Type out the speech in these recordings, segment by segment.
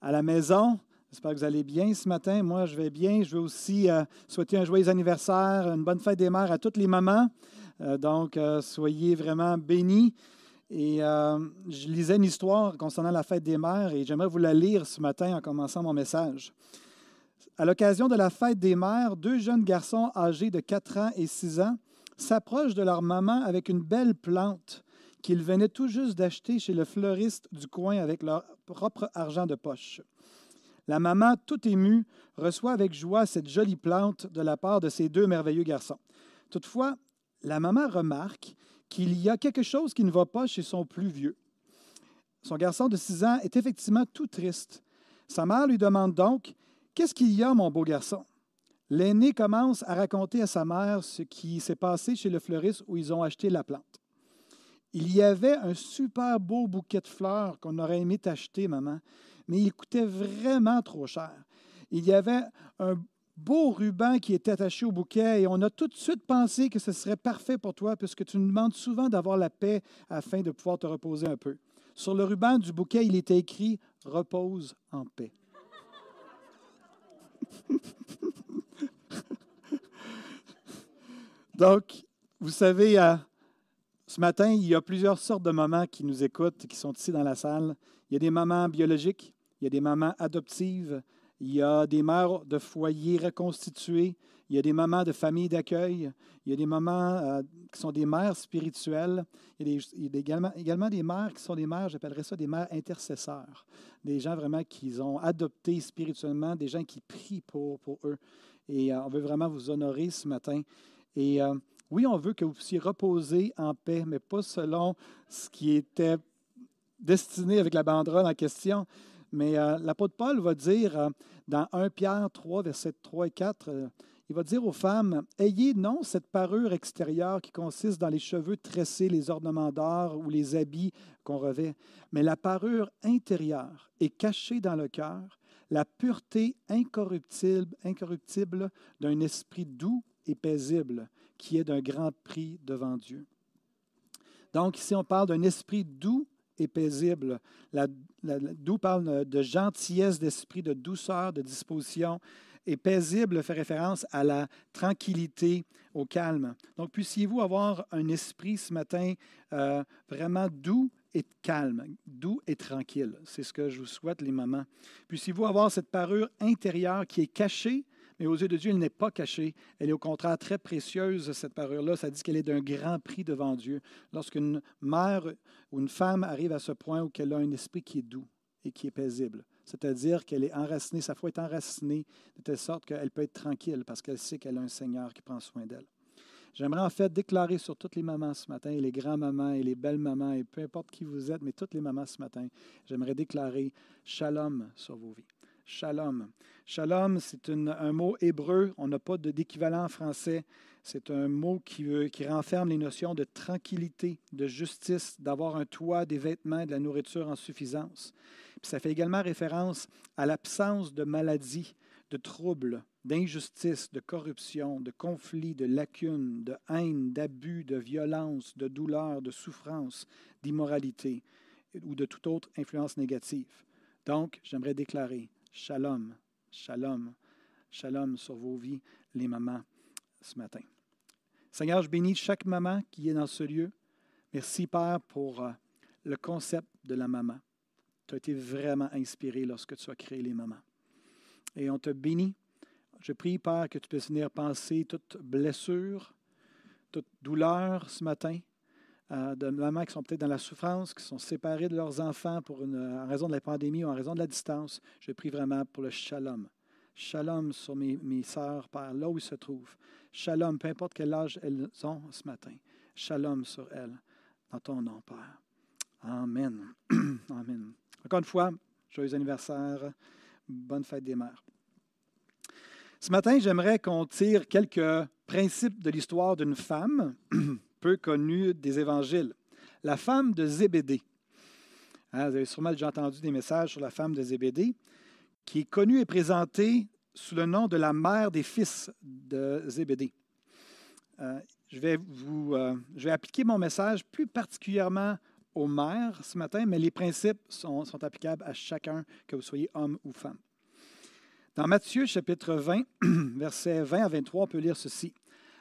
à la maison. J'espère que vous allez bien ce matin. Moi, je vais bien. Je veux aussi euh, souhaiter un joyeux anniversaire, une bonne fête des mères à toutes les mamans. Euh, donc, euh, soyez vraiment bénis. Et je lisais une histoire concernant la fête des mères et j'aimerais vous la lire ce matin en commençant mon message. À l'occasion de la fête des mères, deux jeunes garçons âgés de 4 ans et 6 ans s'approchent de leur maman avec une belle plante qu'ils venaient tout juste d'acheter chez le fleuriste du coin avec leur propre argent de poche. La maman, tout émue, reçoit avec joie cette jolie plante de la part de ces deux merveilleux garçons. Toutefois, la maman remarque qu'il y a quelque chose qui ne va pas chez son plus vieux. Son garçon de six ans est effectivement tout triste. Sa mère lui demande donc Qu'est-ce qu'il y a, mon beau garçon L'aîné commence à raconter à sa mère ce qui s'est passé chez le fleuriste où ils ont acheté la plante. Il y avait un super beau bouquet de fleurs qu'on aurait aimé t'acheter, maman, mais il coûtait vraiment trop cher. Il y avait un beau ruban qui était attaché au bouquet et on a tout de suite pensé que ce serait parfait pour toi puisque tu nous demandes souvent d'avoir la paix afin de pouvoir te reposer un peu. Sur le ruban du bouquet, il était écrit Repose en paix. Donc, vous savez, à ce matin, il y a plusieurs sortes de mamans qui nous écoutent, qui sont ici dans la salle. Il y a des mamans biologiques, il y a des mamans adoptives, il y a des mères de foyers reconstitués, il y a des mamans de familles d'accueil, il y a des mamans euh, qui sont des mères spirituelles, il y a, également, également, des mères qui sont des mères, j'appellerais ça des mères intercesseurs, des gens vraiment qui ont adopté spirituellement, des gens qui prient pour, pour eux. Et euh, on veut vraiment vous honorer ce matin. Et euh, oui, on veut que vous puissiez reposer en paix, mais pas selon ce qui était destiné avec la banderole en question. Mais euh, l'apôtre Paul va dire euh, dans 1 Pierre 3, versets 3 et 4, euh, il va dire aux femmes, Ayez non cette parure extérieure qui consiste dans les cheveux tressés, les ornements d'or ou les habits qu'on revêt, mais la parure intérieure est cachée dans le cœur, la pureté incorruptible, incorruptible d'un esprit doux et paisible, qui est d'un grand prix devant Dieu. Donc ici, on parle d'un esprit doux et paisible. La, doux parle de gentillesse d'esprit, de douceur, de disposition. Et paisible fait référence à la tranquillité, au calme. Donc, puissiez-vous avoir un esprit ce matin euh, vraiment doux et calme, doux et tranquille. C'est ce que je vous souhaite, les mamans. Puissiez-vous avoir cette parure intérieure qui est cachée mais aux yeux de Dieu, elle n'est pas cachée. Elle est au contraire très précieuse, cette parure-là. Ça dit qu'elle est d'un grand prix devant Dieu. Lorsqu'une mère ou une femme arrive à ce point où elle a un esprit qui est doux et qui est paisible, c'est-à-dire qu'elle est enracinée, sa foi est enracinée de telle sorte qu'elle peut être tranquille parce qu'elle sait qu'elle a un Seigneur qui prend soin d'elle. J'aimerais en fait déclarer sur toutes les mamans ce matin, et les grands-mamans et les belles-mamans, et peu importe qui vous êtes, mais toutes les mamans ce matin, j'aimerais déclarer shalom sur vos vies. Shalom. Shalom, c'est un mot hébreu. On n'a pas d'équivalent en français. C'est un mot qui, renferme les notions de tranquillité, de justice, d'avoir un toit, des vêtements, de la nourriture en suffisance. ça fait également référence à l'absence de maladie, de troubles, d'injustice, de corruption, de conflits, de lacunes, de haine, d'abus, de violence, de douleur, de souffrance, d'immoralité ou de toute autre influence négative. Donc, j'aimerais déclarer Shalom, shalom, shalom sur vos vies, les mamans, ce matin. Seigneur, je bénis chaque maman qui est dans ce lieu. Merci, Père, pour euh, le concept de la maman. Tu as été vraiment inspiré lorsque tu as créé les mamans. Et on te bénit. Je prie, Père, que tu puisses venir penser toute blessure, toute douleur ce matin, euh, de mamans qui sont peut-être dans la souffrance, qui sont séparées de leurs enfants pour une, en raison de la pandémie ou en raison de la distance. Je prie vraiment pour le shalom. Shalom sur mes, mes sœurs, Père, là où ils se trouvent. Shalom, peu importe quel âge elles ont ce matin. Shalom sur elles, dans ton nom, Père. Amen. Amen. Encore une fois, joyeux anniversaire, Bonne fête des mères. Ce matin, j'aimerais qu'on tire quelques principes de l'histoire d'une femme peu connue des évangiles, la femme de Zébédée. Hein, vous avez sûrement déjà entendu des messages sur la femme de Zébédée, qui est connue et présentée sous le nom de la mère des fils de Zébédée. Euh, je, vais vous, euh, je vais appliquer mon message plus particulièrement aux mères ce matin, mais les principes sont, sont applicables à chacun, que vous soyez homme ou femme. Dans Matthieu chapitre 20, versets 20 à 23, on peut lire ceci.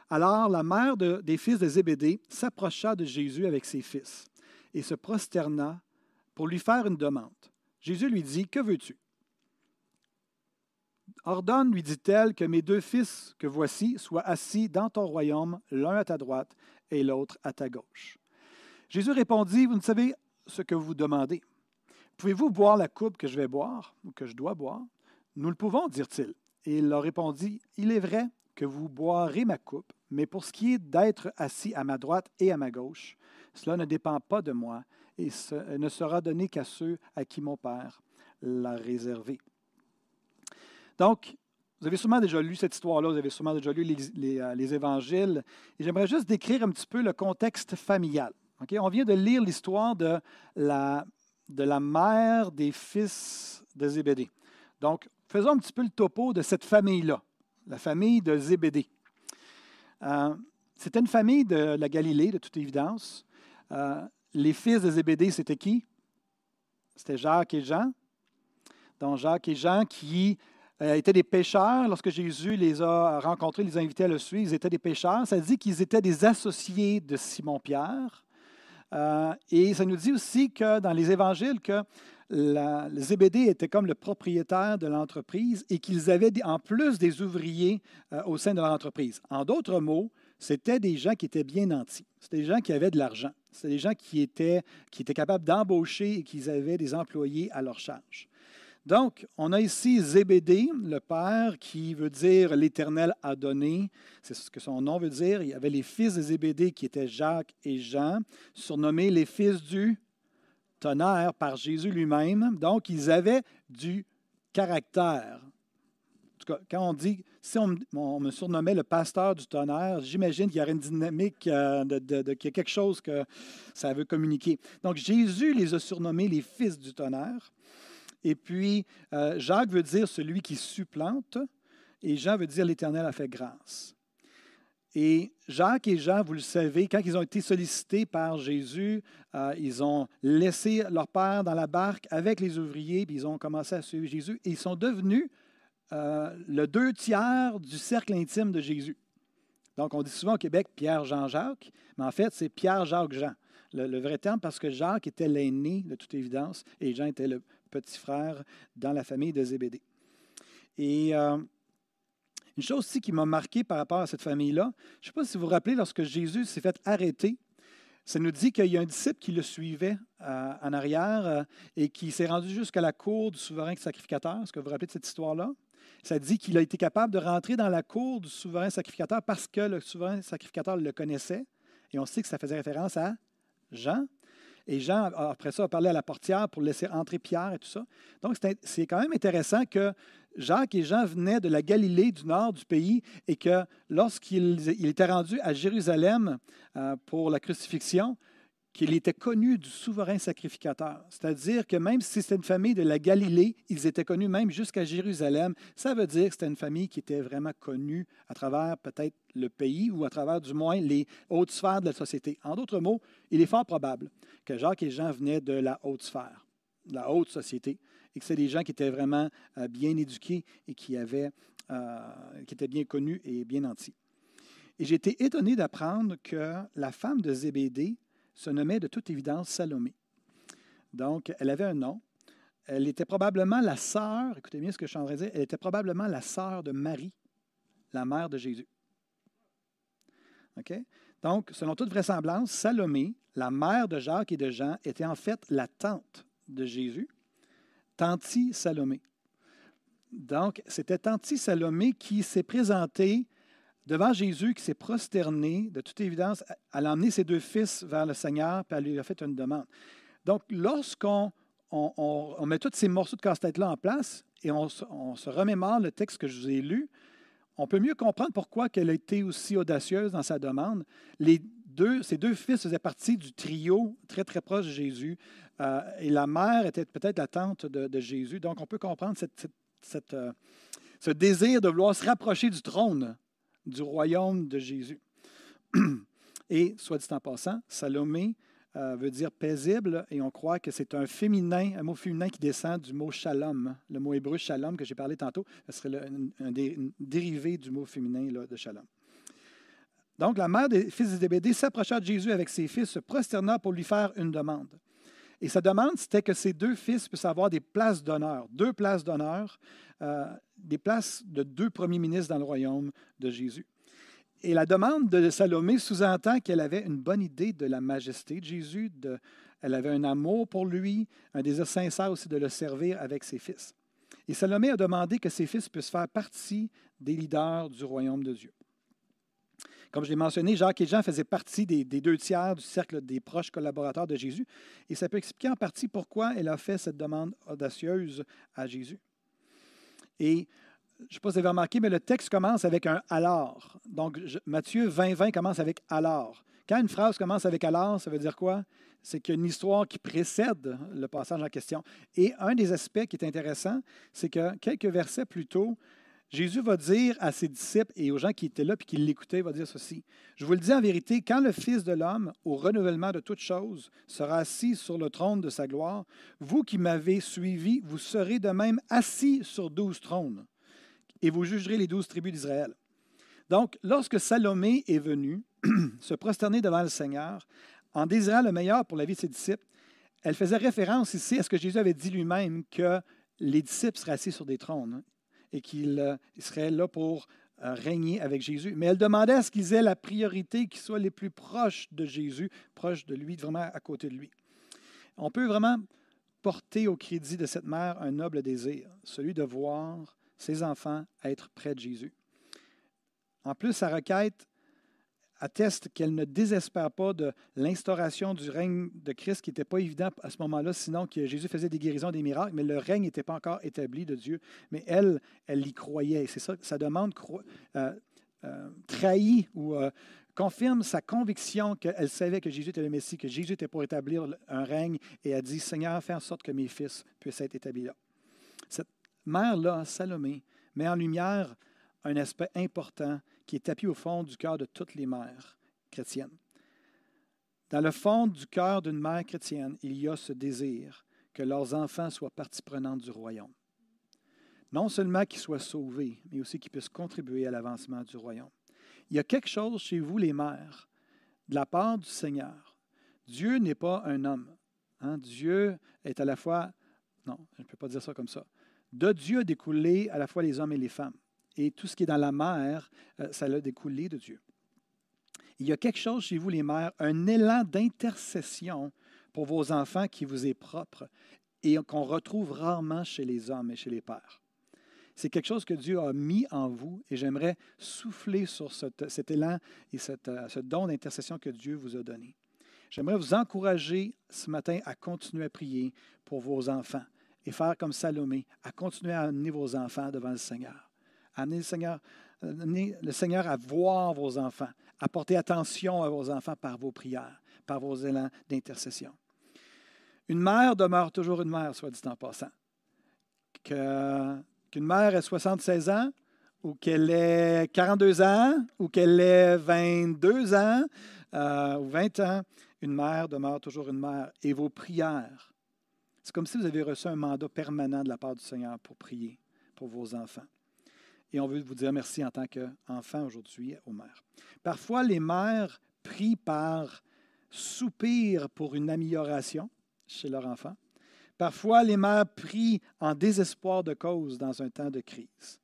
Alors la mère des fils de Zébédée s'approcha de Jésus avec ses fils et se prosterna pour lui faire une demande. Jésus lui dit, Que veux-tu Ordonne, lui dit-elle, que mes deux fils que voici soient assis dans ton royaume, l'un à ta droite et l'autre à ta gauche. Jésus répondit, Vous ne savez ce que vous demandez. Pouvez-vous boire la coupe que je vais boire ou que je dois boire nous le pouvons, dirent-ils. Et il leur répondit, Il est vrai que vous boirez ma coupe, mais pour ce qui est d'être assis à ma droite et à ma gauche, cela ne dépend pas de moi et ne sera donné qu'à ceux à qui mon Père l'a réservé. Donc, vous avez sûrement déjà lu cette histoire-là, vous avez sûrement déjà lu les, euh, évangiles, et j'aimerais juste décrire un petit peu le contexte familial. On vient de lire l'histoire de la, de la mère des fils de Zébédée. Donc, faisons un petit peu le topo de cette famille-là, la famille de Zébédée. Euh, c'était une famille de la Galilée, de toute évidence. Euh, les fils de Zébédée, c'était qui? C'était Jacques et Jean. Donc, Jacques et Jean qui euh, étaient des pêcheurs. Lorsque Jésus les a rencontrés, les a invités à le suivre, ils étaient des pêcheurs. Ça dit qu'ils étaient des associés de Simon-Pierre. et ça nous dit aussi que dans les évangiles que la, Zébédée était comme le propriétaire de l'entreprise et qu'ils avaient en plus des ouvriers euh, au sein de leur entreprise. En d'autres mots, c'était des gens qui étaient bien nantis. C'était des gens qui avaient de l'argent. C'était des gens qui étaient, qui étaient capables d'embaucher et qui avaient des employés à leur charge. Donc, on a ici Zébédée, le père, qui veut dire l'Éternel a donné. C'est ce que son nom veut dire. Il y avait les fils de Zébédée qui étaient Jacques et Jean, surnommés les fils du tonnerre par Jésus lui-même. Donc, ils avaient du caractère. En tout cas, quand on dit, si on, me surnommait le pasteur du tonnerre, j'imagine qu'il y aurait une dynamique, euh, de, qu'il y a quelque chose que ça veut communiquer. Donc, Jésus les a surnommés les fils du tonnerre. Et puis, euh, Jacques veut dire celui qui supplante, et Jean veut dire l'Éternel a fait grâce. Et Jacques et Jean, vous le savez, quand ils ont été sollicités par Jésus, euh, ils ont laissé leur père dans la barque avec les ouvriers, puis ils ont commencé à suivre Jésus, et ils sont devenus euh, le deux tiers du cercle intime de Jésus. Donc, on dit souvent au Québec Pierre, Jean, Jacques, mais en fait, c'est Pierre, Jacques, Jean. Le, vrai terme, parce que Jacques était l'aîné, de toute évidence, et Jean était le petit frère dans la famille de Zébédée. Et euh, une chose aussi qui m'a marqué par rapport à cette famille-là, je ne sais pas si vous vous rappelez, lorsque Jésus s'est fait arrêter, ça nous dit qu'il y a un disciple qui le suivait euh, en arrière euh, et qui s'est rendu jusqu'à la cour du souverain sacrificateur. Est-ce que vous vous rappelez de cette histoire-là? Ça dit qu'il a été capable de rentrer dans la cour du souverain sacrificateur parce que le souverain sacrificateur le connaissait. Et on sait que ça faisait référence à Jean. Et Jean, après ça, a parlé à la portière pour laisser entrer Pierre et tout ça. Donc, c'est quand même intéressant que Jacques et Jean venaient de la Galilée, du nord du pays, et que lorsqu'il était rendu à Jérusalem euh, pour la crucifixion, qu'il était connu du souverain sacrificateur. C'est-à-dire que même si c'était une famille de la Galilée, ils étaient connus même jusqu'à Jérusalem. Ça veut dire que c'était une famille qui était vraiment connue à travers peut-être le pays ou à travers du moins les hautes sphères de la société. En d'autres mots, il est fort probable que Jacques et Jean venaient de la haute sphère, de la haute société et que c'est des gens qui étaient vraiment euh, bien éduqués et qui, avaient, euh, qui étaient bien connus et bien nantis. Et j'ai été étonné d'apprendre que la femme de Zébédée se nommait de toute évidence Salomé. Donc, elle avait un nom. Elle était probablement la sœur, écoutez bien ce que je suis en train de dire, elle était probablement la sœur de Marie, la mère de Jésus. Donc, selon toute vraisemblance, Salomé, la mère de Jacques et de Jean, était en fait la tante de Jésus Tanti Salomé. Donc, c'était Tanti Salomé qui s'est présenté devant Jésus, qui s'est prosterné, de toute évidence, elle a emmené ses deux fils vers le Seigneur, puis elle lui a fait une demande. Donc, lorsqu'on on, met tous ces morceaux de casse-tête-là en place, et on, se remémore le texte que je vous ai lu, on peut mieux comprendre pourquoi elle a été aussi audacieuse dans sa demande. Les deux, ces deux fils faisaient partie du trio très, très proche de Jésus. Euh, et la mère était peut-être la tante de, Jésus. Donc, on peut comprendre euh, ce désir de vouloir se rapprocher du trône du royaume de Jésus. Et, soit dit en passant, Salomé euh, veut dire paisible, et on croit que c'est un féminin, un mot féminin qui descend du mot shalom, le mot hébreu shalom que j'ai parlé tantôt, ce serait un, dérivé du mot féminin de shalom. Donc, la mère des fils de Zébédée s'approcha de Jésus avec ses fils, se prosterna pour lui faire une demande. Et sa demande, c'était que ses deux fils puissent avoir des places d'honneur, deux places d'honneur, euh, des places de deux premiers ministres dans le royaume de Jésus. Et la demande de Salomé sous-entend qu'elle avait une bonne idée de la majesté de Jésus, de, elle avait un amour pour lui, un désir sincère aussi de le servir avec ses fils. Et Salomé a demandé que ses fils puissent faire partie des leaders du royaume de Dieu. Comme je l'ai mentionné, Jacques et Jean faisaient partie des, deux tiers du cercle des proches collaborateurs de Jésus. Et ça peut expliquer en partie pourquoi elle a fait cette demande audacieuse à Jésus. Et je ne sais pas si vous avez remarqué, mais le texte commence avec un alors. Donc, Matthieu 20, 20 commence avec alors. Quand une phrase commence avec alors, ça veut dire quoi? C'est qu'il y a une histoire qui précède le passage en question. Et un des aspects qui est intéressant, c'est que quelques versets plus tôt, Jésus va dire à ses disciples et aux gens qui étaient là et qui l'écoutaient, il va dire ceci. Je vous le dis en vérité, quand le Fils de l'homme, au renouvellement de toutes choses, sera assis sur le trône de sa gloire, vous qui m'avez suivi, vous serez de même assis sur douze trônes et vous jugerez les douze tribus d'Israël. Donc, lorsque Salomé est venu se prosterner devant le Seigneur, en désirant le meilleur pour la vie de ses disciples, elle faisait référence ici à ce que Jésus avait dit lui-même, que les disciples seraient assis sur des trônes et qu'ils euh, seraient là pour euh, régner avec Jésus. Mais elle demandait à ce qu'ils aient la priorité, qu'ils soient les plus proches de Jésus, proches de lui, vraiment à côté de lui. On peut vraiment porter au crédit de cette mère un noble désir, celui de voir ses enfants être près de Jésus. En plus, sa requête atteste qu'elle ne désespère pas de l'instauration du règne de Christ, qui n'était pas évident à ce moment-là, sinon que Jésus faisait des guérisons, des miracles, mais le règne n'était pas encore établi de Dieu. Mais elle, elle y croyait. C'est ça, sa demande euh, euh, trahit ou euh, confirme sa conviction qu'elle savait que Jésus était le Messie, que Jésus était pour établir un règne, et a dit, Seigneur, fais en sorte que mes fils puissent être établis là. Cette mère-là, Salomé, met en lumière un aspect important qui est tapis au fond du cœur de toutes les mères chrétiennes. Dans le fond du cœur d'une mère chrétienne, il y a ce désir que leurs enfants soient partie prenante du royaume. Non seulement qu'ils soient sauvés, mais aussi qu'ils puissent contribuer à l'avancement du royaume. Il y a quelque chose chez vous, les mères, de la part du Seigneur. Dieu n'est pas un homme. Hein. Dieu est à la fois, non, je ne peux pas dire ça comme ça. De Dieu a découlé à la fois les hommes et les femmes et tout ce qui est dans la mer, euh, ça a découlé de Dieu. Il y a quelque chose chez vous, les mères, un élan d'intercession pour vos enfants qui vous est propre et qu'on retrouve rarement chez les hommes et chez les pères. C'est quelque chose que Dieu a mis en vous et j'aimerais souffler sur cet, élan et euh, ce don d'intercession que Dieu vous a donné. J'aimerais vous encourager ce matin à continuer à prier pour vos enfants et faire comme Salomé, à continuer à amener vos enfants devant le Seigneur. Amenez le Seigneur, à voir vos enfants, à porter attention à vos enfants par vos prières, par vos élans d'intercession. Une mère demeure toujours une mère, soit dit en passant. qu'une mère ait 76 ans, ou qu'elle ait 42 ans, ou qu'elle ait 22 ans, euh, ou 20 ans, une mère demeure toujours une mère. Et vos prières, c'est comme si vous avez reçu un mandat permanent de la part du Seigneur pour prier pour vos enfants. Et on veut vous dire merci en tant qu'enfant aujourd'hui aux mères. Parfois, les mères prient par soupir pour une amélioration chez leur enfant. Parfois, les mères prient en désespoir de cause dans un temps de crise.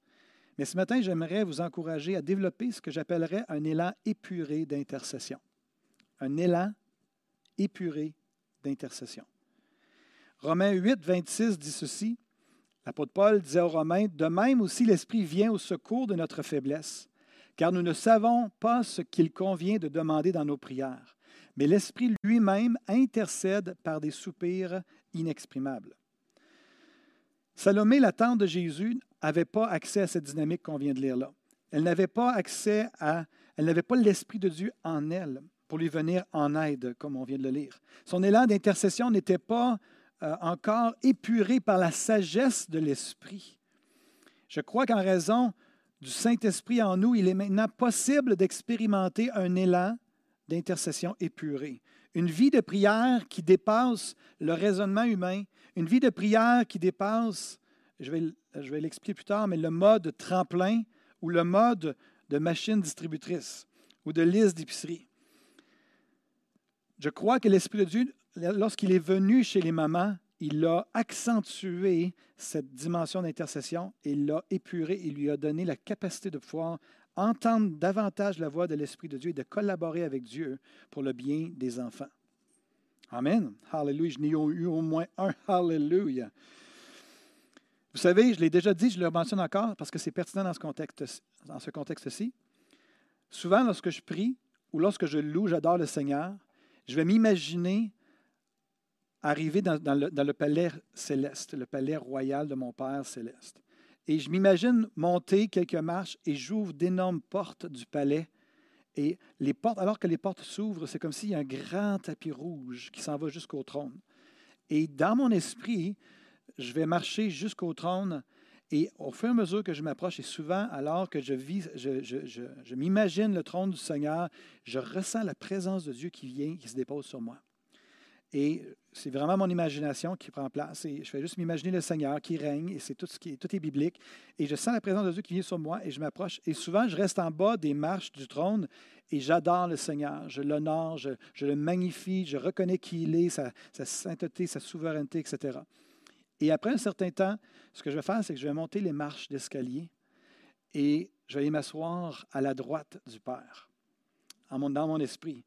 Mais ce matin, j'aimerais vous encourager à développer ce que j'appellerais un élan épuré d'intercession. Un élan épuré d'intercession. Romains 8, 26 dit ceci. L'apôtre Paul disait aux Romains, De même aussi l'Esprit vient au secours de notre faiblesse, car nous ne savons pas ce qu'il convient de demander dans nos prières, mais l'Esprit lui-même intercède par des soupirs inexprimables. Salomé, la tante de Jésus, n'avait pas accès à cette dynamique qu'on vient de lire là. Elle n'avait pas accès à, elle n'avait pas l'Esprit de Dieu en elle pour lui venir en aide, comme on vient de le lire. Son élan d'intercession n'était pas euh, encore épuré par la sagesse de l'Esprit. Je crois qu'en raison du Saint-Esprit en nous, il est maintenant possible d'expérimenter un élan d'intercession épuré. Une vie de prière qui dépasse le raisonnement humain, une vie de prière qui dépasse, je vais, je vais l'expliquer plus tard, mais le mode tremplin ou le mode de machine distributrice ou de liste d'épicerie. Je crois que l'Esprit de Dieu, lorsqu'il est venu chez les mamans, il a accentué cette dimension d'intercession et l'a épuré et lui a donné la capacité de pouvoir entendre davantage la voix de l'Esprit de Dieu et de collaborer avec Dieu pour le bien des enfants. Amen. Hallelujah. Je n'ai eu au moins un Hallelujah. Vous savez, je l'ai déjà dit, je le mentionne encore parce que c'est pertinent dans ce contexte, dans ce contexte-ci. Souvent, lorsque je prie ou lorsque je loue, j'adore le Seigneur, je vais m'imaginer arriver dans, le, palais céleste, le palais royal de mon Père céleste. Et je m'imagine monter quelques marches et j'ouvre d'énormes portes du palais. Et les portes, alors que les portes s'ouvrent, c'est comme s'il y a un grand tapis rouge qui s'en va jusqu'au trône. Et dans mon esprit, je vais marcher jusqu'au trône. Et au fur et à mesure que je m'approche, et souvent alors que je, vis, je m'imagine le trône du Seigneur, je ressens la présence de Dieu qui vient, qui se dépose sur moi. Et c'est vraiment mon imagination qui prend place. Et je fais juste m'imaginer le Seigneur qui règne, et c'est tout ce qui est, tout est biblique. Et je sens la présence de Dieu qui vient sur moi, et je m'approche. Et souvent, je reste en bas des marches du trône, et j'adore le Seigneur. Je l'honore, je, le magnifie, je reconnais qui il est, sa, sa, sainteté, sa souveraineté, etc. Et après un certain temps, ce que je vais faire, c'est que je vais monter les marches d'escalier, et je vais m'asseoir à la droite du Père, dans mon esprit.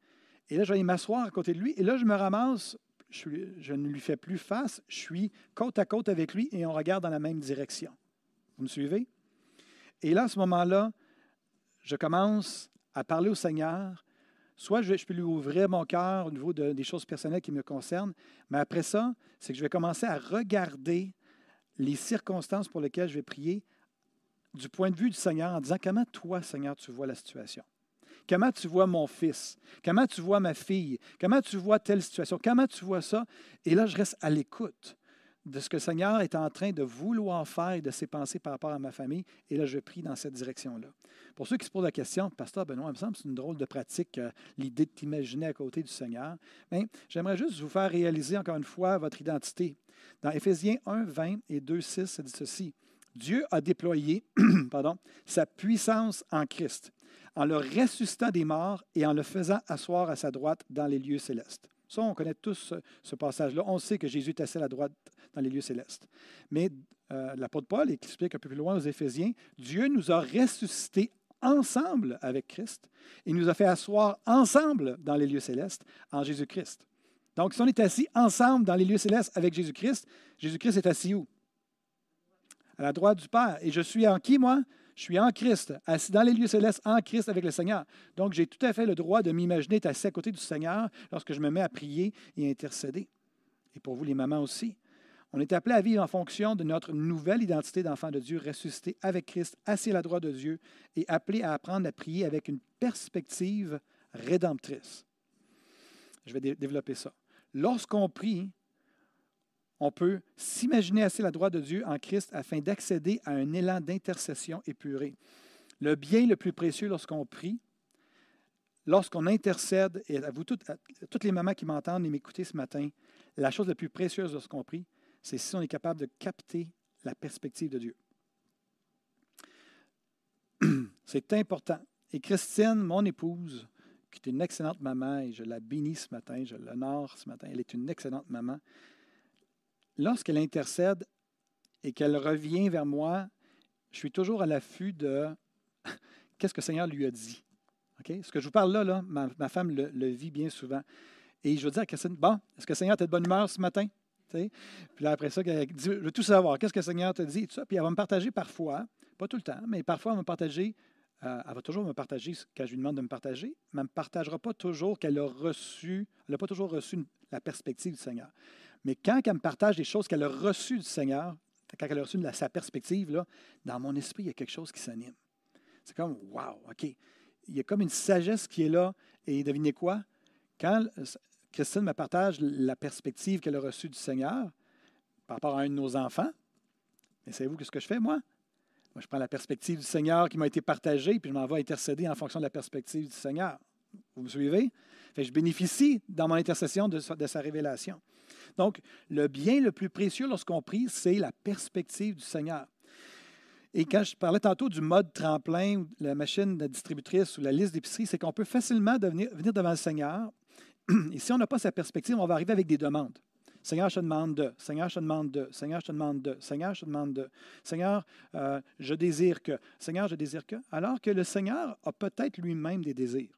Et là, je vais m'asseoir à côté de lui. Et là, je me ramasse, je, ne lui fais plus face, je suis côte à côte avec lui et on regarde dans la même direction. Vous me suivez? Et là, à ce moment-là, je commence à parler au Seigneur. Soit je, peux lui ouvrir mon cœur au niveau des choses personnelles qui me concernent, mais après ça, c'est que je vais commencer à regarder les circonstances pour lesquelles je vais prier du point de vue du Seigneur en disant comment toi, Seigneur, tu vois la situation? Comment tu vois mon fils? Comment tu vois ma fille? Comment tu vois telle situation? Comment tu vois ça? Et là, je reste à l'écoute de ce que le Seigneur est en train de vouloir faire et de ses pensées par rapport à ma famille. Et là, je prie dans cette direction-là. Pour ceux qui se posent la question, Pasteur Benoît, il me semble que c'est une drôle de pratique, euh, l'idée de t'imaginer à côté du Seigneur. Mais j'aimerais juste vous faire réaliser encore une fois votre identité. Dans Éphésiens 1, 20 et 2, 6, ça dit ceci. Dieu a déployé pardon, sa puissance en Christ en le ressuscitant des morts et en le faisant asseoir à sa droite dans les lieux célestes. Ça, on connaît tous ce, passage-là. On sait que Jésus est assis à la droite dans les lieux célestes. Mais euh, l'apôtre Paul explique un peu plus loin aux Éphésiens, Dieu nous a ressuscités ensemble avec Christ et nous a fait asseoir ensemble dans les lieux célestes en Jésus-Christ. Donc, si on est assis ensemble dans les lieux célestes avec Jésus-Christ, Jésus-Christ est assis où? À la droite du Père. Et je suis en qui, moi? Je suis en Christ, assis dans les lieux célestes, en Christ avec le Seigneur. Donc, j'ai tout à fait le droit de m'imaginer être assis à côté du Seigneur lorsque je me mets à prier et à intercéder. Et pour vous, les mamans aussi. On est appelé à vivre en fonction de notre nouvelle identité d'enfant de Dieu, ressuscité avec Christ, assis à la droite de Dieu, et appelé à apprendre à prier avec une perspective rédemptrice. Je vais développer ça. Lorsqu'on prie, on peut s'imaginer assez la droite de Dieu en Christ afin d'accéder à un élan d'intercession épuré. Le bien le plus précieux lorsqu'on prie, lorsqu'on intercède, et à vous toutes, toutes les mamans qui m'entendent et m'écouter ce matin, la chose la plus précieuse lorsqu'on prie, c'est si on est capable de capter la perspective de Dieu. C'est important. Et Christine, mon épouse, qui est une excellente maman, et je la bénis ce matin, je l'honore ce matin, elle est une excellente maman lorsqu'elle intercède et qu'elle revient vers moi, je suis toujours à l'affût de qu'est-ce que le Seigneur lui a dit. Ce que je vous parle là, là ma, femme le, vit bien souvent. Et je veux dire à Christine, bon, est-ce que le Seigneur t'a de bonne humeur ce matin? Puis là, après ça, elle dit, je veux tout savoir, qu'est-ce que le Seigneur te dit? Et tout ça. Puis elle va me partager parfois, pas tout le temps, mais parfois elle va me partager, euh, elle va toujours me partager ce que je lui demande de me partager, mais elle ne me partagera pas toujours qu'elle a reçu, elle n'a pas toujours reçu la perspective du Seigneur. Mais quand elle me partage des choses qu'elle a reçues du Seigneur, quand elle a reçu sa perspective, là, dans mon esprit, il y a quelque chose qui s'anime. C'est comme, wow, OK. Il y a comme une sagesse qui est là. Et devinez quoi? Quand Christine me partage la perspective qu'elle a reçue du Seigneur par rapport à un de nos enfants, mais savez-vous ce que je fais, moi? Moi, je prends la perspective du Seigneur qui m'a été partagée, puis je m'en vais intercéder en fonction de la perspective du Seigneur. Vous me suivez? je bénéficie dans mon intercession de, sa révélation. Donc, le bien le plus précieux lorsqu'on prie, c'est la perspective du Seigneur. Et quand je parlais tantôt du mode tremplin, la machine de distributrice ou la liste d'épicerie, c'est qu'on peut facilement venir devant le Seigneur. Et si on n'a pas sa perspective, on va arriver avec des demandes. Seigneur, je te demande de. Seigneur, je te demande de. Seigneur, je te demande de. Seigneur, je te demande de. Seigneur, euh, je désire que. Seigneur, je désire que. Alors que le Seigneur a peut-être lui-même des désirs.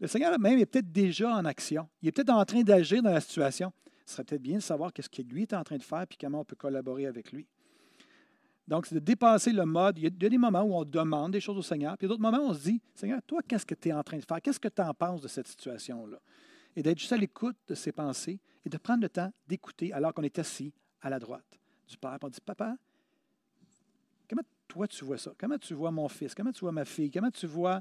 Le Seigneur même est peut-être déjà en action. Il est peut-être en train d'agir dans la situation. Ce serait peut-être bien de savoir qu'est-ce qu'il lui est en train de faire et comment on peut collaborer avec lui. Donc, c'est de dépasser le mode. Il y a des moments où on demande des choses au Seigneur, puis d'autres moments où on se dit Seigneur, toi, qu'est-ce que tu es en train de faire? Qu'est-ce que tu en penses de cette situation-là? Et d'être juste à l'écoute de ses pensées et de prendre le temps d'écouter alors qu'on est assis à la droite du Père. On dit Papa, comment toi tu vois ça? Comment tu vois mon fils? Comment tu vois ma fille? Comment tu vois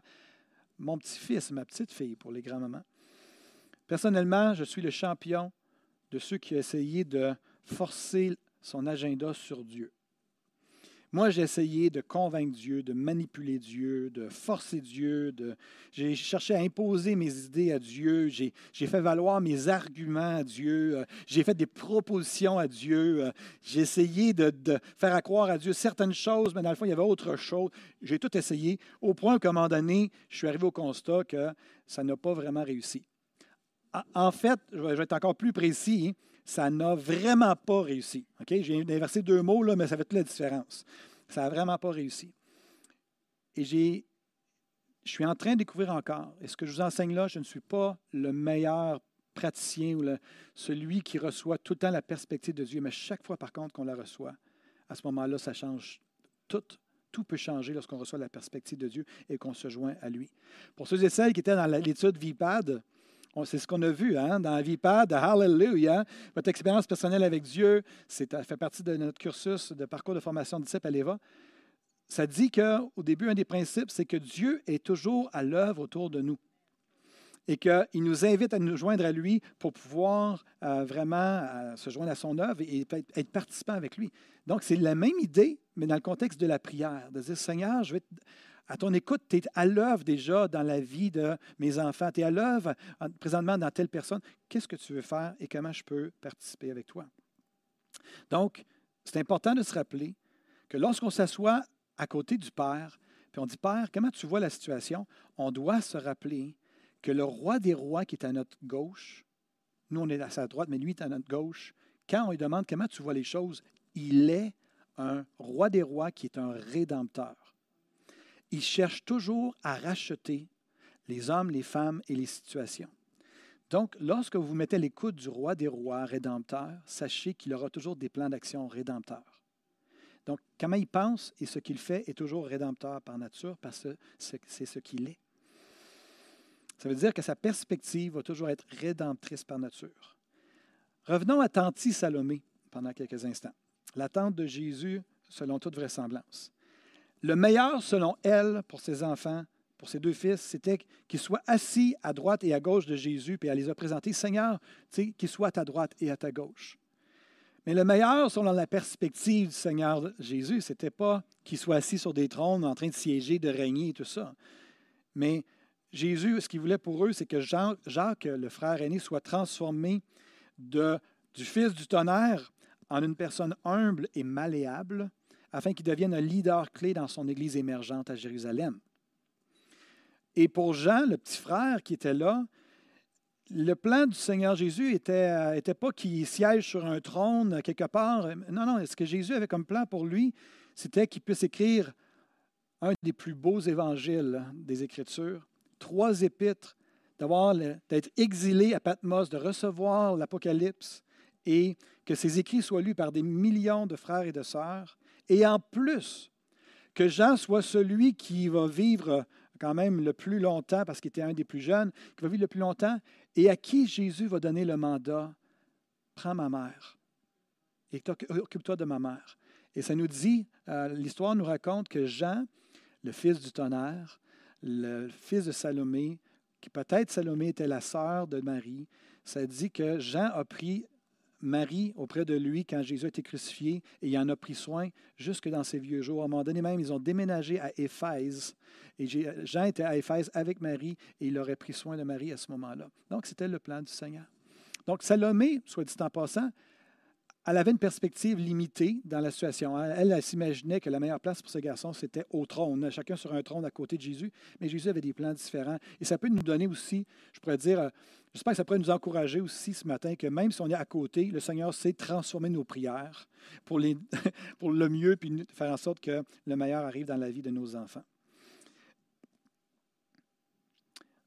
mon petit-fils, ma petite-fille pour les grands-mamans? Personnellement, je suis le champion de ceux qui ont essayé de forcer son agenda sur Dieu. Moi, j'ai essayé de convaincre Dieu, de manipuler Dieu, de forcer Dieu. De... J'ai cherché à imposer mes idées à Dieu. J'ai, fait valoir mes arguments à Dieu. Euh, j'ai fait des propositions à Dieu. Euh, j'ai essayé de, faire croire à Dieu certaines choses, mais dans le fond, il y avait autre chose. J'ai tout essayé au point qu'à un moment donné, je suis arrivé au constat que ça n'a pas vraiment réussi. En fait, je vais être encore plus précis ça n'a vraiment pas réussi. J'ai inversé deux mots, là, mais ça fait toute la différence. Ça n'a vraiment pas réussi. Et j'ai, je suis en train de découvrir encore. Et ce que je vous enseigne là, je ne suis pas le meilleur praticien ou celui qui reçoit tout le temps la perspective de Dieu, mais chaque fois, par contre, qu'on la reçoit, à ce moment-là, ça change tout. Tout peut changer lorsqu'on reçoit la perspective de Dieu et qu'on se joint à lui. Pour ceux et celles qui étaient dans l'étude VIPAD, c'est ce qu'on a vu hein, dans la VIPAD, Hallelujah. Votre expérience personnelle avec Dieu, ça fait partie de notre cursus de parcours de formation de disciple à l'EVA. Ça dit qu'au début, un des principes, c'est que Dieu est toujours à l'œuvre autour de nous et qu'il nous invite à nous joindre à lui pour pouvoir euh, vraiment euh, se joindre à son œuvre et être participant avec lui. Donc, c'est la même idée, mais dans le contexte de la prière, de dire, Seigneur, je vais à ton écoute, tu es à l'œuvre déjà dans la vie de mes enfants, tu es à l'œuvre présentement dans telle personne. Qu'est-ce que tu veux faire et comment je peux participer avec toi? Donc, c'est important de se rappeler que lorsqu'on s'assoit à côté du Père, puis on dit, Père, comment tu vois la situation? On doit se rappeler que le roi des rois qui est à notre gauche, nous on est à sa droite, mais lui est à notre gauche, quand on lui demande comment tu vois les choses, il est un roi des rois qui est un rédempteur il cherche toujours à racheter les hommes, les femmes et les situations. Donc, lorsque vous mettez l'écoute du roi des rois rédempteur, sachez qu'il aura toujours des plans d'action rédempteurs. Donc, comment il pense et ce qu'il fait est toujours rédempteur par nature parce que c'est ce qu'il est. Ça veut dire que sa perspective va toujours être rédemptrice par nature. Revenons à Tanti Salomé pendant quelques instants. La tante de Jésus selon toute vraisemblance. Le meilleur, selon elle, pour ses enfants, pour ses deux fils, c'était qu'ils soient assis à droite et à gauche de Jésus, puis elle les a présentés, Seigneur, qu'ils soient à ta droite et à ta gauche. Mais le meilleur, selon la perspective du Seigneur Jésus, ce n'était pas qu'ils soient assis sur des trônes en train de siéger, de régner et tout ça. Mais Jésus, ce qu'il voulait pour eux, c'est que Jacques, le frère aîné, soit transformé de, du fils du tonnerre en une personne humble et malléable, afin qu'il devienne un leader clé dans son Église émergente à Jérusalem. Et pour Jean, le petit frère qui était là, le plan du Seigneur Jésus n'était était pas qu'il siège sur un trône quelque part. Non, non, ce que Jésus avait comme plan pour lui, c'était qu'il puisse écrire un des plus beaux évangiles des Écritures, trois épîtres, d'être exilé à Patmos, de recevoir l'Apocalypse et que ces écrits soient lus par des millions de frères et de sœurs et en plus, que Jean soit celui qui va vivre quand même le plus longtemps, parce qu'il était un des plus jeunes, qui va vivre le plus longtemps, et à qui Jésus va donner le mandat, prends ma mère et occupe-toi de ma mère. Et ça nous dit, euh, l'histoire nous raconte que Jean, le fils du tonnerre, le fils de Salomé, qui peut-être Salomé était la sœur de Marie, ça dit que Jean a pris Marie auprès de lui quand Jésus a été crucifié et il en a pris soin jusque dans ses vieux jours. À un moment donné même, ils ont déménagé à Éphèse et Jean était à Éphèse avec Marie et il aurait pris soin de Marie à ce moment-là. Donc, c'était le plan du Seigneur. Donc, Salomé, soit dit en passant, elle avait une perspective limitée dans la situation. Elle, elle, s'imaginait que la meilleure place pour ce garçon, c'était au trône, chacun sur un trône à côté de Jésus. Mais Jésus avait des plans différents. Et ça peut nous donner aussi, je pourrais dire, euh, j'espère que ça pourrait nous encourager aussi ce matin que même si on est à côté, le Seigneur sait transformer nos prières pour, pour le mieux, puis faire en sorte que le meilleur arrive dans la vie de nos enfants.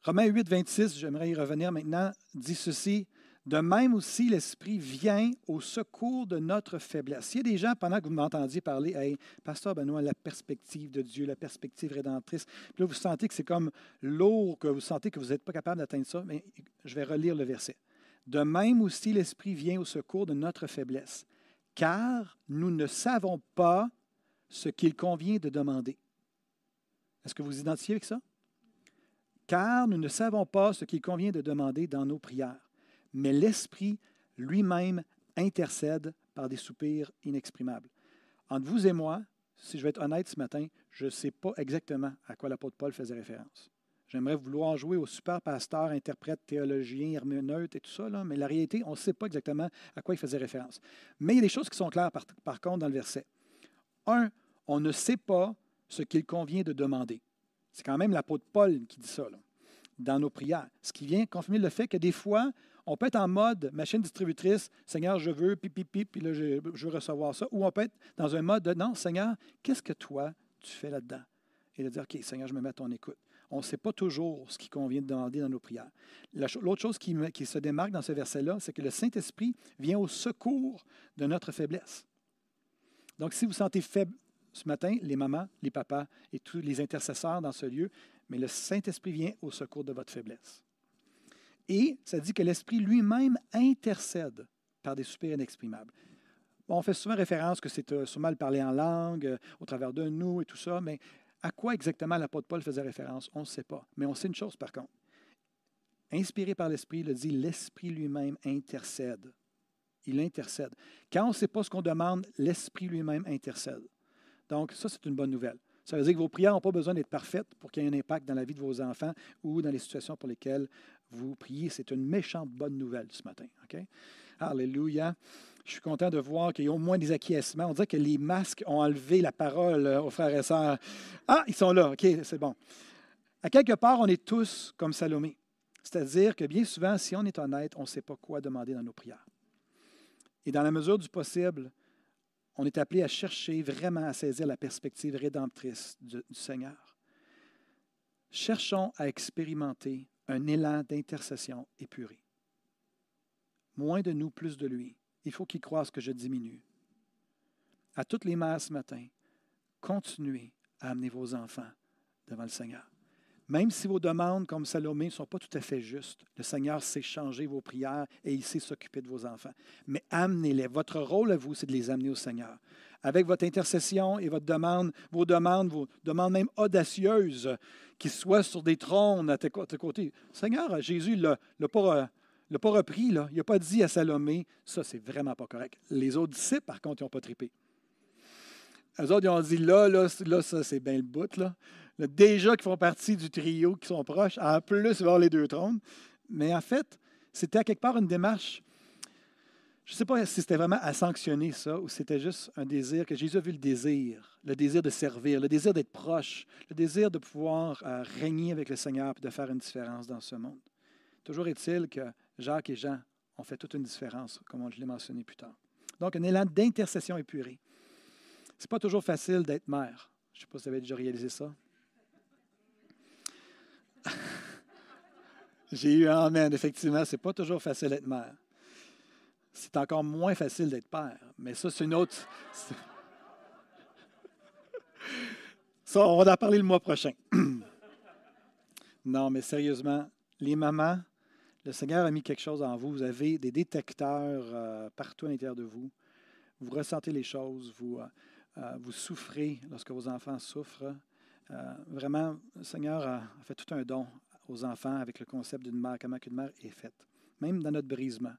Romains 8, 26, j'aimerais y revenir maintenant, dit ceci. De même aussi, l'Esprit vient au secours de notre faiblesse. Il y a des gens, pendant que vous m'entendiez parler, hey, Pasteur Benoît, la perspective de Dieu, la perspective rédemptrice, puis là, vous sentez que c'est comme lourd, que vous sentez que vous n'êtes pas capable d'atteindre ça, mais je vais relire le verset. De même aussi, l'Esprit vient au secours de notre faiblesse, car nous ne savons pas ce qu'il convient de demander. Est-ce que vous identifiez avec ça? Car nous ne savons pas ce qu'il convient de demander dans nos prières mais l'Esprit lui-même intercède par des soupirs inexprimables. Entre vous et moi, si je vais être honnête ce matin, je ne sais pas exactement à quoi l'apôtre Paul faisait référence. J'aimerais vouloir jouer au super pasteur, interprète, théologien, herméneute et tout ça, mais la réalité, on ne sait pas exactement à quoi il faisait référence. Mais il y a des choses qui sont claires par, par contre dans le verset. Un, on ne sait pas ce qu'il convient de demander. C'est quand même l'apôtre Paul qui dit ça dans nos prières. Ce qui vient confirmer le fait que des fois, on peut être en mode machine distributrice, Seigneur, je veux, pipi, pipi, puis là, je, veux recevoir ça. Ou on peut être dans un mode de non, Seigneur, qu'est-ce que toi, tu fais là-dedans? Et de dire, OK, Seigneur, je me mets à ton écoute. On ne sait pas toujours ce qui convient de demander dans nos prières. L'autre chose qui, qui se démarque dans ce verset-là, c'est que le Saint-Esprit vient au secours de notre faiblesse. Donc, si vous sentez faible ce matin, les mamans, les papas et tous les intercesseurs dans ce lieu, mais le Saint-Esprit vient au secours de votre faiblesse. Et ça dit que l'Esprit lui-même intercède par des soupirs inexprimables. on fait souvent référence que c'est euh, sûrement le en langue, euh, au travers de nous et tout ça, mais à quoi exactement l'apôtre Paul faisait référence, on ne sait pas. Mais on sait une chose par contre. Inspiré par l'Esprit, il dit, l'Esprit lui-même intercède. Il intercède. Quand on ne sait pas ce qu'on demande, l'Esprit lui-même intercède. Donc, ça, c'est une bonne nouvelle. Ça veut dire que vos prières n'ont pas besoin d'être parfaites pour qu'il y ait un impact dans la vie de vos enfants ou dans les situations pour lesquelles vous priez. C'est une méchante bonne nouvelle ce matin. Alléluia. Je suis content de voir qu'il y a au moins des acquiescements. On dirait que les masques ont enlevé la parole euh, aux frères et sœurs. Ah, ils sont là. OK, c'est bon. À quelque part, on est tous comme Salomé. C'est-à-dire que bien souvent, si on est honnête, on ne sait pas quoi demander dans nos prières. Et dans la mesure du possible, on est appelé à chercher vraiment à saisir la perspective rédemptrice du, Seigneur. Cherchons à expérimenter un élan d'intercession épuré. Moins de nous, plus de lui. Il faut qu'il croise que je diminue. À toutes les mères ce matin, continuez à amener vos enfants devant le Seigneur. Même si vos demandes, comme Salomé, ne sont pas tout à fait justes, le Seigneur sait changer vos prières et il sait s'occuper de vos enfants. Mais amenez-les. Votre rôle à vous, c'est de les amener au Seigneur. Avec votre intercession et votre demande, vos demandes, vos demandes même audacieuses, qui soient sur des trônes à tes, côtés. Seigneur, Jésus ne l'a pas, repris. Il n'a pas dit à Salomé, ça, c'est vraiment pas correct. Les autres disciples, par contre, ils n'ont pas trippé. Les autres, ils ont dit, là, là, là ça, c'est bien le bout. Déjà qui font partie du trio, qui sont proches, en plus voir les deux trônes. Mais en fait, c'était à quelque part une démarche. Je ne sais pas si c'était vraiment à sanctionner ça ou c'était juste un désir, que Jésus a vu le désir, le désir de servir, le désir d'être proche, le désir de pouvoir euh, régner avec le Seigneur et de faire une différence dans ce monde. Toujours est-il que Jacques et Jean ont fait toute une différence, comme je l'ai mentionné plus tard. Donc, un élan d'intercession épurée. Ce n'est pas toujours facile d'être mère. Je ne sais pas si vous avez déjà réalisé ça. J'ai eu un Amen. Effectivement, ce n'est pas toujours facile d'être mère. C'est encore moins facile d'être père. Mais ça, c'est une autre. Ça, on va en parler le mois prochain. non, mais sérieusement, les mamans, le Seigneur a mis quelque chose en vous. Vous avez des détecteurs euh, partout à l'intérieur de vous. vous ressentez les choses, vous, vous souffrez lorsque vos enfants souffrent. vraiment, le Seigneur a fait tout un don aux enfants avec le concept d'une mère, comment une mère est faite. Même dans notre brisement,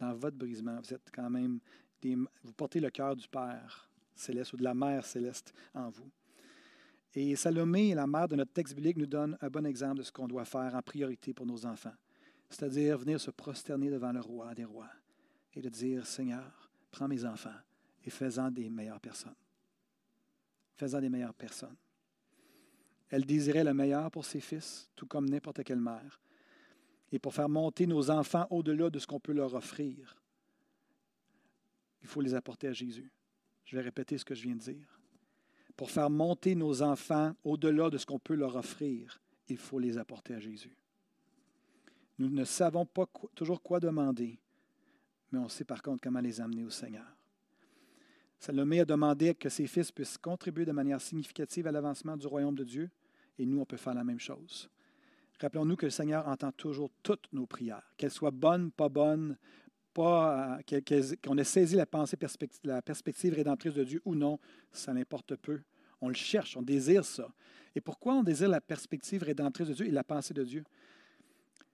dans votre brisement, vous êtes quand même des, vous portez le cœur du Père céleste ou de la Mère céleste en vous. Et Salomé, la mère de notre texte biblique, nous donne un bon exemple de ce qu'on doit faire en priorité pour nos enfants. C'est-à-dire venir se prosterner devant le roi des rois et de dire, Seigneur, prends mes enfants et fais-en des meilleures personnes. Fais-en des meilleures personnes. Elle désirait le meilleur pour ses fils, tout comme n'importe quelle mère. Et pour faire monter nos enfants au-delà de ce qu'on peut leur offrir, il faut les apporter à Jésus. Je vais répéter ce que je viens de dire. Pour faire monter nos enfants au-delà de ce qu'on peut leur offrir, il faut les apporter à Jésus. Nous ne savons pas toujours quoi demander, mais on sait par contre comment les amener au Seigneur. Salomé a demandé que ses fils puissent contribuer de manière significative à l'avancement du royaume de Dieu, et nous, on peut faire la même chose. Rappelons-nous que le Seigneur entend toujours toutes nos prières, qu'elles soient bonnes, pas bonnes, pas euh, qu'on ait saisi la la perspective rédemptrice de Dieu ou non, ça n'importe peu. On le cherche, on désire ça. Et pourquoi on désire la perspective rédemptrice de Dieu et la pensée de Dieu?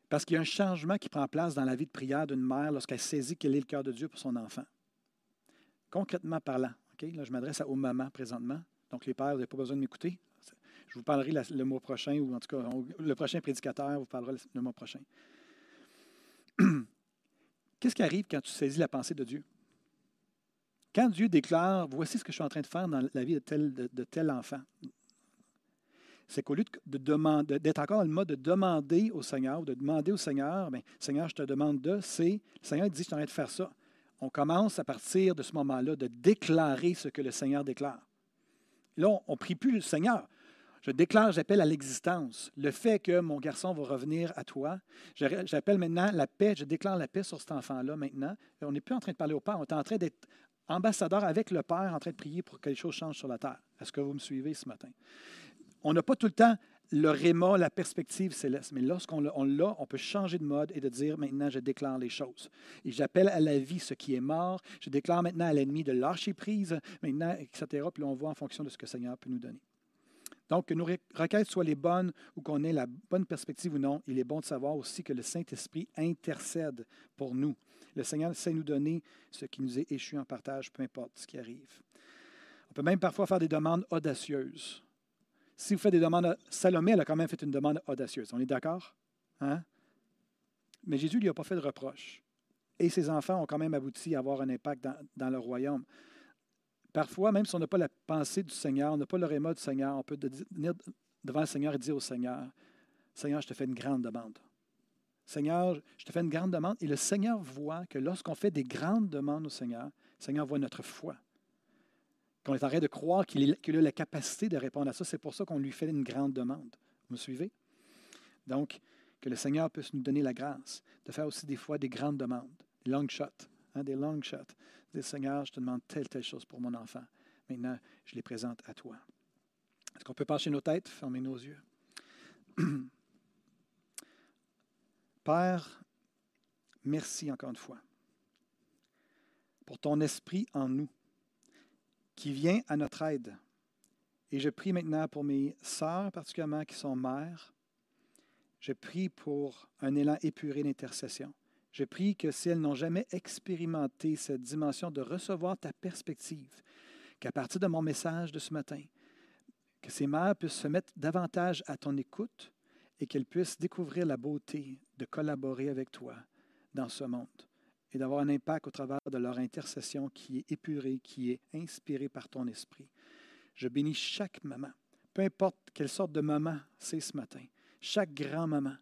Parce qu'il y a un changement qui prend place dans la vie de prière d'une mère lorsqu'elle saisit quel est le cœur de Dieu pour son enfant. Concrètement parlant, là, je m'adresse aux mamans présentement. Donc, les pères, vous n'avez pas besoin de m'écouter. Je vous parlerai le mois prochain, ou en tout cas, le prochain prédicateur vous parlera le mois prochain. Qu'est-ce qui arrive quand tu saisis la pensée de Dieu? Quand Dieu déclare, voici ce que je suis en train de faire dans la vie de tel, enfant, c'est qu'au lieu de, d'être encore dans le mode de demander au Seigneur, de demander au Seigneur, bien, Seigneur, je te demande de, c'est, le Seigneur dit, je suis en train de faire ça. On commence à partir de ce moment-là de déclarer ce que le Seigneur déclare. Là, on ne prie plus le Seigneur. Je déclare, j'appelle à l'existence le fait que mon garçon va revenir à toi. J'appelle maintenant la paix, je déclare la paix sur cet enfant-là maintenant. on n'est plus en train de parler au Père, on est en train d'être ambassadeur avec le Père, en train de prier pour que les choses changent sur la terre. Est-ce que vous me suivez ce matin? On n'a pas tout le temps le réma, la perspective céleste, mais lorsqu'on l'a, on peut changer de mode et de dire maintenant, je déclare les choses. Et j'appelle à la vie ce qui est mort. Je déclare maintenant à l'ennemi de lâcher prise, maintenant, etc. Puis on voit en fonction de ce que le Seigneur peut nous donner. Donc, que nos requêtes soient les bonnes ou qu'on ait la bonne perspective ou non, il est bon de savoir aussi que le Saint-Esprit intercède pour nous. Le Seigneur sait nous donner ce qui nous est échu en partage, peu importe ce qui arrive. On peut même parfois faire des demandes audacieuses. Si vous faites des demandes, Salomé, elle a quand même fait une demande audacieuse. On est d'accord? Hein? Mais Jésus ne lui a pas fait de reproche. Et ses enfants ont quand même abouti à avoir un impact dans, le royaume. Parfois, même si on n'a pas la pensée du Seigneur, on n'a pas le réma du Seigneur, on peut venir devant le Seigneur et dire au Seigneur, Seigneur, je te fais une grande demande. Seigneur, je te fais une grande demande. Et le Seigneur voit que lorsqu'on fait des grandes demandes au Seigneur, le Seigneur voit notre foi. Qu'on train de croire qu'il a la capacité de répondre à ça. C'est pour ça qu'on lui fait une grande demande. Vous me suivez? Donc, que le Seigneur puisse nous donner la grâce de faire aussi des fois des grandes demandes, des long shots, hein, des long shots. Seigneur, je te demande telle, telle chose pour mon enfant. Maintenant, je les présente à toi. Est-ce qu'on peut pencher nos têtes, fermer nos yeux? Père, merci encore une fois pour ton esprit en nous qui vient à notre aide. Et je prie maintenant pour mes sœurs, particulièrement qui sont mères. Je prie pour un élan épuré d'intercession. Je prie que si elles n'ont jamais expérimenté cette dimension de recevoir ta perspective, qu'à partir de mon message de ce matin, que ces mères puissent se mettre davantage à ton écoute et qu'elles puissent découvrir la beauté de collaborer avec toi dans ce monde et d'avoir un impact au travers de leur intercession qui est épurée, qui est inspirée par ton esprit. Je bénis chaque maman, peu importe quelle sorte de maman c'est ce matin, chaque grand-maman,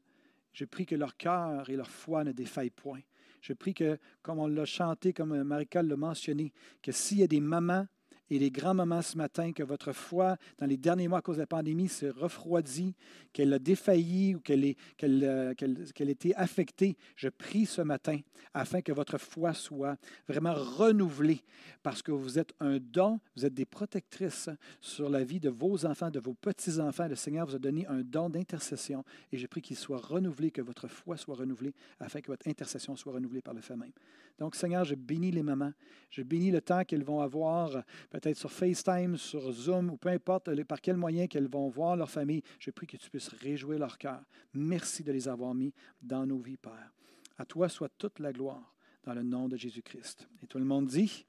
je prie que leur cœur et leur foi ne défaillent point. Je prie que, comme on l'a chanté, comme Maricole l'a mentionné, que s'il y a des mamans et les grands moments ce matin que votre foi, dans les derniers mois à cause de la pandémie, s'est refroidie, qu'elle a défailli ou qu'elle euh, a été affectée, je prie ce matin afin que votre foi soit vraiment renouvelée parce que vous êtes un don, vous êtes des protectrices sur la vie de vos enfants, de vos petits-enfants. Le Seigneur vous a donné un don d'intercession et je prie qu'il soit renouvelé, que votre foi soit renouvelée afin que votre intercession soit renouvelée par le fait même. Donc, Seigneur, je bénis les mamans, je bénis le temps qu'elles vont avoir peut-être sur FaceTime, sur Zoom ou peu importe par quel moyen qu'elles vont voir leur famille. Je prie que tu puisses réjouir leur cœur. Merci de les avoir mis dans nos vies, Père. À toi soit toute la gloire dans le nom de Jésus-Christ. Et tout le monde dit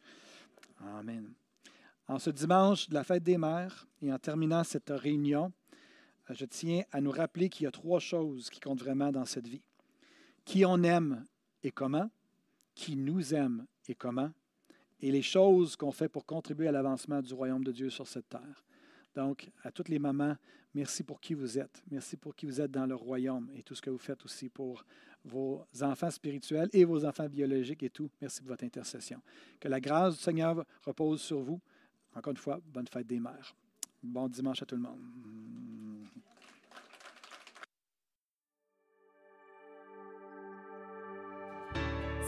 Amen. En ce dimanche de la fête des mères et en terminant cette réunion, je tiens à nous rappeler qu'il y a trois choses qui comptent vraiment dans cette vie. Qui on aime et comment, qui nous aime et comment, et les choses qu'on fait pour contribuer à l'avancement du royaume de Dieu sur cette terre. Donc, à toutes les mamans, merci pour qui vous êtes. Merci pour qui vous êtes dans le royaume et tout ce que vous faites aussi pour vos enfants spirituels et vos enfants biologiques et tout. Merci pour votre intercession. Que la grâce du Seigneur repose sur vous. Encore une fois, bonne fête des mères. Bon dimanche à tout le monde.